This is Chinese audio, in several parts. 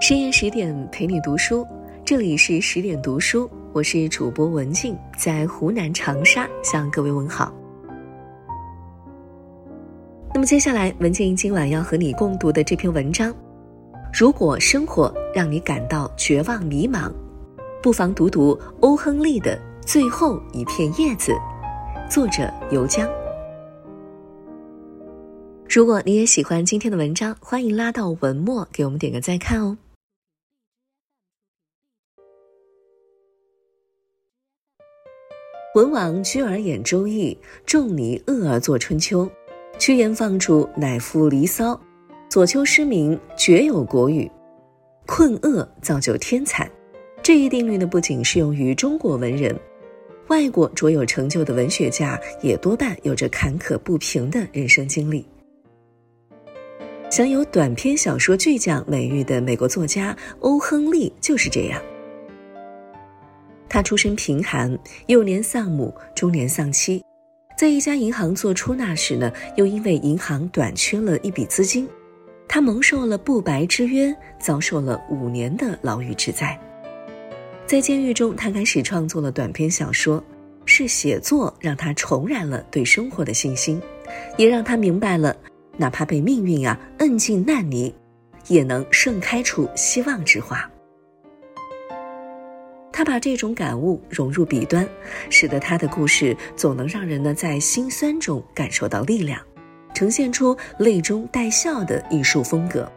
深夜十点陪你读书，这里是十点读书，我是主播文静，在湖南长沙向各位问好。那么接下来，文静今晚要和你共读的这篇文章，如果生活让你感到绝望迷茫，不妨读读欧亨利的《最后一片叶子》，作者尤江。如果你也喜欢今天的文章，欢迎拉到文末给我们点个再看哦。文王居而演《周易》，仲尼厄而作《春秋》，屈原放逐乃赋《离骚》，左丘失明绝有国语，困厄造就天才。这一定律呢，不仅适用于中国文人，外国卓有成就的文学家也多半有着坎坷不平的人生经历。享有短篇小说巨匠美誉的美国作家欧亨利就是这样。他出身贫寒，幼年丧母，中年丧妻，在一家银行做出纳时呢，又因为银行短缺了一笔资金，他蒙受了不白之冤，遭受了五年的牢狱之灾。在监狱中，他开始创作了短篇小说，是写作让他重燃了对生活的信心，也让他明白了。哪怕被命运啊摁进烂泥，也能盛开出希望之花。他把这种感悟融入笔端，使得他的故事总能让人呢在心酸中感受到力量，呈现出泪中带笑的艺术风格。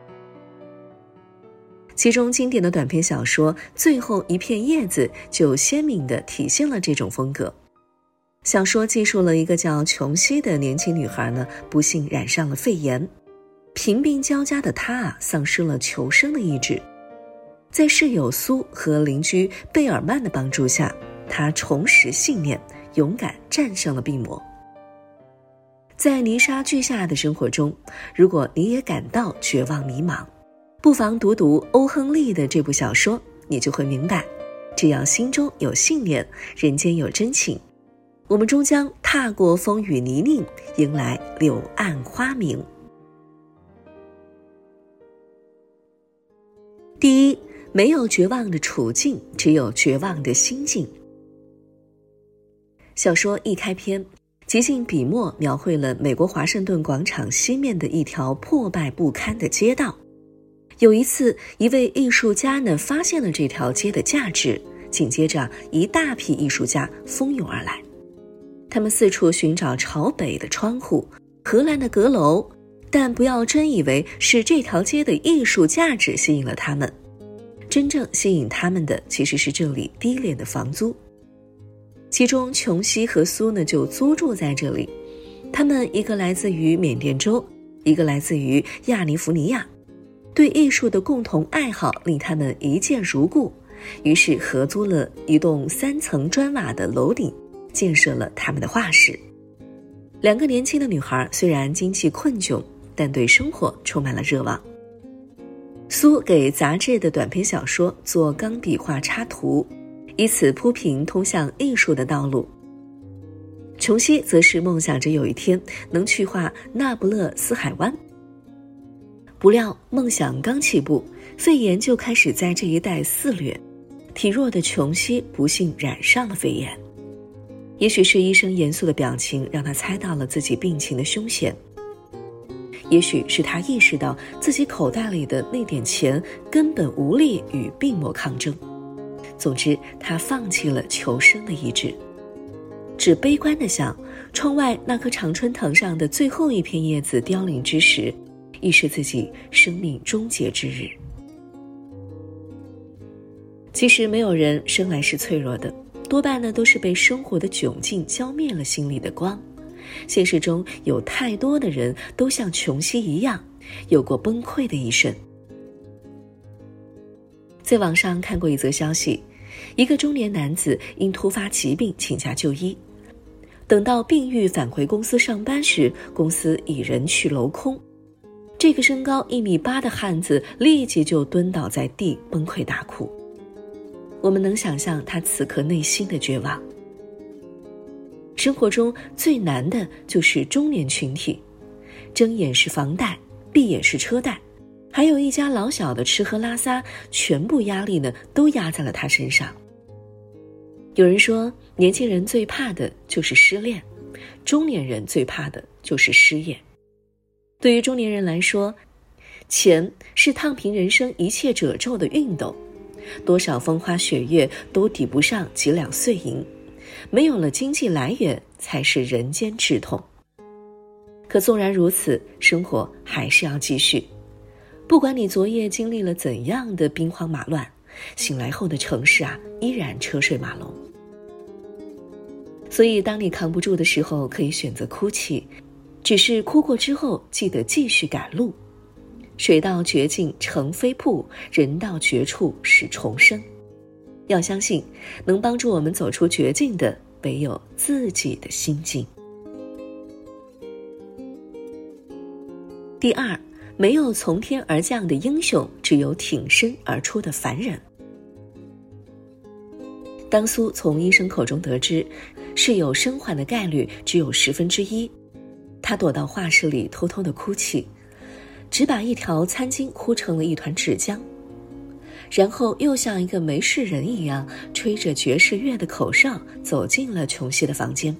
其中经典的短篇小说《最后一片叶子》就鲜明地体现了这种风格。小说记述了一个叫琼西的年轻女孩呢，不幸染上了肺炎，贫病交加的她啊，丧失了求生的意志。在室友苏和邻居贝尔曼的帮助下，她重拾信念，勇敢战胜了病魔。在泥沙俱下的生活中，如果你也感到绝望迷茫，不妨读读欧亨利的这部小说，你就会明白，只要心中有信念，人间有真情。我们终将踏过风雨泥泞，迎来柳暗花明。第一，没有绝望的处境，只有绝望的心境。小说一开篇，即兴笔墨描绘了美国华盛顿广场西面的一条破败不堪的街道。有一次，一位艺术家呢发现了这条街的价值，紧接着一大批艺术家蜂拥而来。他们四处寻找朝北的窗户、荷兰的阁楼，但不要真以为是这条街的艺术价值吸引了他们，真正吸引他们的其实是这里低廉的房租。其中，琼西和苏呢就租住在这里，他们一个来自于缅甸州，一个来自于亚利福尼亚，对艺术的共同爱好令他们一见如故，于是合租了一栋三层砖瓦的楼顶。建设了他们的画室。两个年轻的女孩虽然经济困窘，但对生活充满了热望。苏给杂志的短篇小说做钢笔画插图，以此铺平通向艺术的道路。琼西则是梦想着有一天能去画那不勒斯海湾。不料梦想刚起步，肺炎就开始在这一带肆虐，体弱的琼西不幸染上了肺炎。也许是医生严肃的表情让他猜到了自己病情的凶险，也许是他意识到自己口袋里的那点钱根本无力与病魔抗争。总之，他放弃了求生的意志，只悲观地想：窗外那棵常春藤上的最后一片叶子凋零之时，亦是自己生命终结之日。其实，没有人生来是脆弱的。多半呢都是被生活的窘境浇灭了心里的光。现实中有太多的人都像琼西一样，有过崩溃的一生。在网上看过一则消息，一个中年男子因突发疾病请假就医，等到病愈返回公司上班时，公司已人去楼空。这个身高一米八的汉子立即就蹲倒在地，崩溃大哭。我们能想象他此刻内心的绝望。生活中最难的就是中年群体，睁眼是房贷，闭眼是车贷，还有一家老小的吃喝拉撒，全部压力呢都压在了他身上。有人说，年轻人最怕的就是失恋，中年人最怕的就是失业。对于中年人来说，钱是烫平人生一切褶皱的熨斗，多少风花雪月都抵不上几两碎银。没有了经济来源，才是人间至痛。可纵然如此，生活还是要继续。不管你昨夜经历了怎样的兵荒马乱，醒来后的城市啊，依然车水马龙。所以，当你扛不住的时候，可以选择哭泣，只是哭过之后，记得继续赶路。水到绝境成飞瀑，人到绝处是重生。要相信，能帮助我们走出绝境的，唯有自己的心境。第二。没有从天而降的英雄，只有挺身而出的凡人。当苏从医生口中得知室友生还的概率只有十分之一，他躲到画室里偷偷的哭泣，只把一条餐巾哭成了一团纸浆，然后又像一个没事人一样，吹着爵士乐的口哨走进了琼西的房间，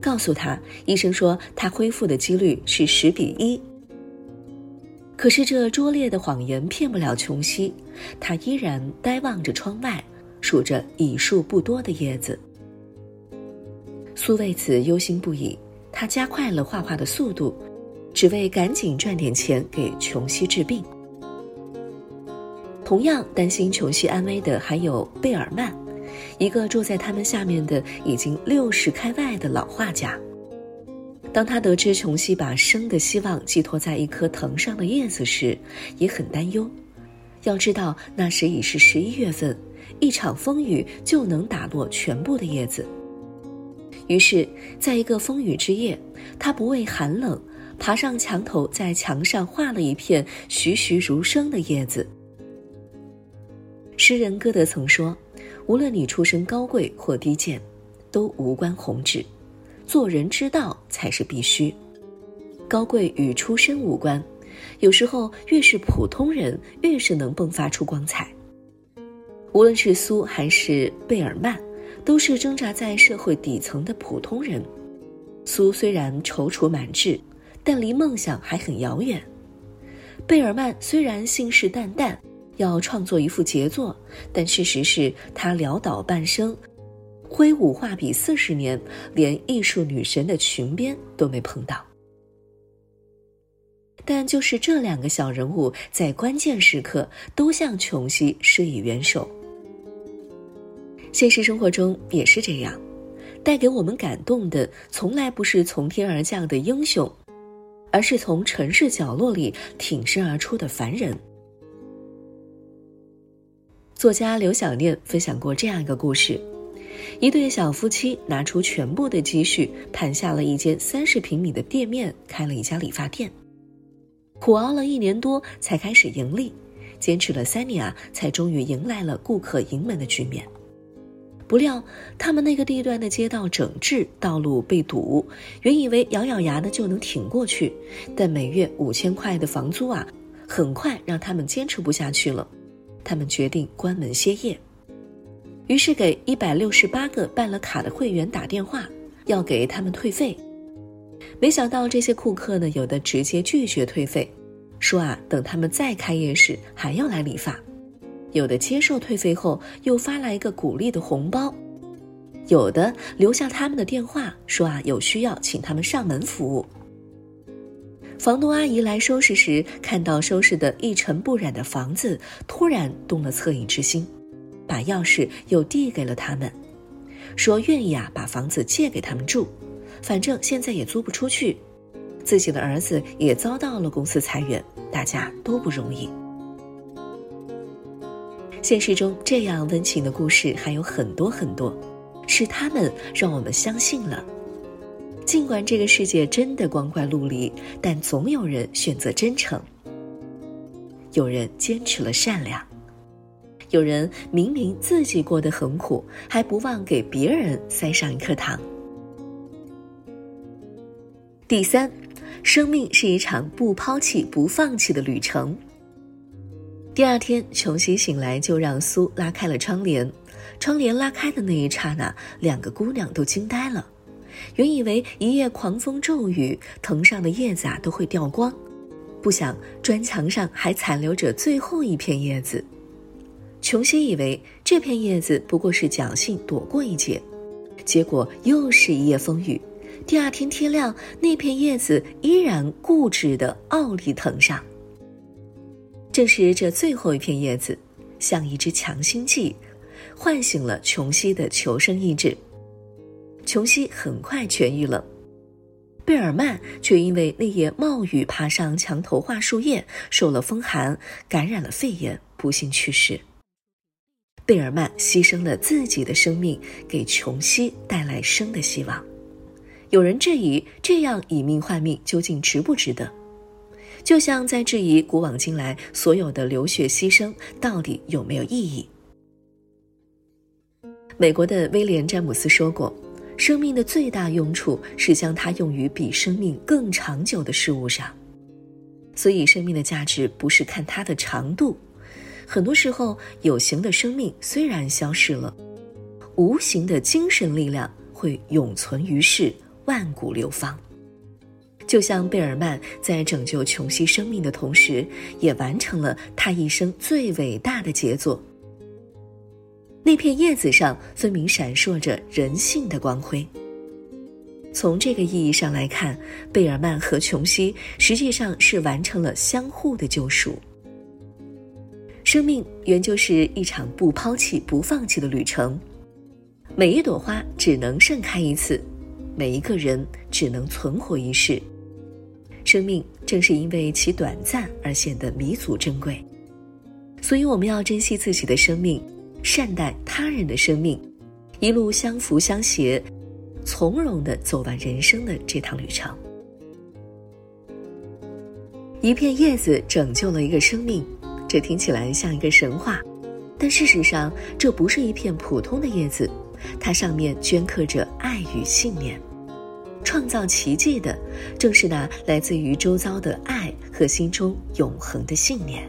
告诉他，医生说他恢复的几率是十比一。可是这拙劣的谎言骗不了琼西，他依然呆望着窗外，数着已数不多的叶子。苏为此忧心不已，他加快了画画的速度，只为赶紧赚点钱给琼西治病。同样担心琼西安危的还有贝尔曼，一个住在他们下面的已经六十开外的老画家。当他得知琼西把生的希望寄托在一棵藤上的叶子时，也很担忧。要知道，那时已是十一月份，一场风雨就能打落全部的叶子。于是，在一个风雨之夜，他不畏寒冷，爬上墙头，在墙上画了一片栩栩如生的叶子。诗人歌德曾说：“无论你出身高贵或低贱，都无关宏旨。”做人之道才是必须，高贵与出身无关，有时候越是普通人，越是能迸发出光彩。无论是苏还是贝尔曼，都是挣扎在社会底层的普通人。苏虽然踌躇满志，但离梦想还很遥远。贝尔曼虽然信誓旦旦要创作一幅杰作，但事实是他潦倒半生。挥舞画笔四十年，连艺术女神的裙边都没碰到。但就是这两个小人物，在关键时刻都向琼西施以援手。现实生活中也是这样，带给我们感动的，从来不是从天而降的英雄，而是从城市角落里挺身而出的凡人。作家刘小念分享过这样一个故事。一对小夫妻拿出全部的积蓄，盘下了一间三十平米的店面，开了一家理发店。苦熬了一年多才开始盈利，坚持了三年啊，才终于迎来了顾客盈门的局面。不料他们那个地段的街道整治，道路被堵，原以为咬咬牙的就能挺过去，但每月五千块的房租啊，很快让他们坚持不下去了。他们决定关门歇业。于是给一百六十八个办了卡的会员打电话，要给他们退费。没想到这些顾客呢，有的直接拒绝退费，说啊，等他们再开业时还要来理发；有的接受退费后又发来一个鼓励的红包；有的留下他们的电话，说啊，有需要请他们上门服务。房东阿姨来收拾时，看到收拾的一尘不染的房子，突然动了恻隐之心。把钥匙又递给了他们，说愿意啊把房子借给他们住，反正现在也租不出去，自己的儿子也遭到了公司裁员，大家都不容易。现实中这样温情的故事还有很多很多，是他们让我们相信了，尽管这个世界真的光怪陆离，但总有人选择真诚，有人坚持了善良。有人明明自己过得很苦，还不忘给别人塞上一颗糖。第三，生命是一场不抛弃、不放弃的旅程。第二天，琼西醒来就让苏拉开了窗帘。窗帘拉开的那一刹那，两个姑娘都惊呆了。原以为一夜狂风骤雨，藤上的叶子啊都会掉光，不想砖墙上还残留着最后一片叶子。琼西以为这片叶子不过是侥幸躲过一劫，结果又是一夜风雨。第二天天亮，那片叶子依然固执地傲立藤上。正是这最后一片叶子，像一支强心剂，唤醒了琼西的求生意志。琼西很快痊愈了，贝尔曼却因为那夜冒雨爬上墙头画树叶，受了风寒，感染了肺炎，不幸去世。贝尔曼牺牲了自己的生命，给琼西带来生的希望。有人质疑，这样以命换命究竟值不值得？就像在质疑古往今来所有的流血牺牲到底有没有意义。美国的威廉·詹姆斯说过：“生命的最大用处是将它用于比生命更长久的事物上。”所以，生命的价值不是看它的长度。很多时候，有形的生命虽然消失了，无形的精神力量会永存于世，万古流芳。就像贝尔曼在拯救琼西生命的同时，也完成了他一生最伟大的杰作。那片叶子上分明闪烁着人性的光辉。从这个意义上来看，贝尔曼和琼西实际上是完成了相互的救赎。生命原就是一场不抛弃、不放弃的旅程。每一朵花只能盛开一次，每一个人只能存活一世。生命正是因为其短暂而显得弥足珍贵，所以我们要珍惜自己的生命，善待他人的生命，一路相扶相携，从容的走完人生的这趟旅程。一片叶子拯救了一个生命，这听起来像一个神话，但事实上这不是一片普通的叶子，它上面镌刻着爱与信念。创造奇迹的，正是那来自于周遭的爱和心中永恒的信念。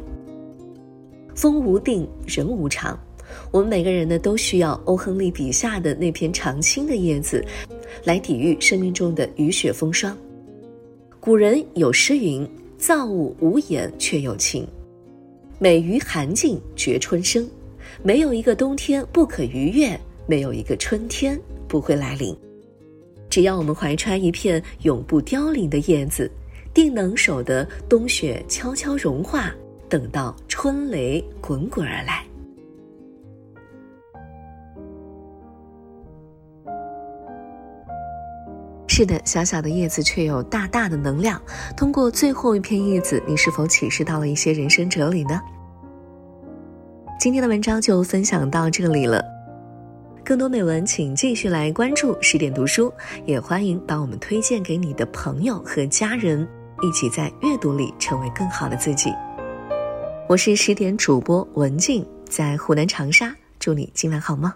风无定，人无常，我们每个人呢，都需要欧亨利笔下的那片常青的叶子，来抵御生命中的雨雪风霜。古人有诗云：“造物无眼却有情，美于寒尽觉春生。没有一个冬天不可逾越，没有一个春天不会来临。”只要我们怀揣一片永不凋零的叶子，定能守得冬雪悄悄融化，等到春雷滚滚而来。是的，小小的叶子却有大大的能量。通过最后一片叶子，你是否启示到了一些人生哲理呢？今天的文章就分享到这里了。更多美文，请继续来关注十点读书，也欢迎把我们推荐给你的朋友和家人，一起在阅读里成为更好的自己。我是十点主播文静，在湖南长沙，祝你今晚好梦。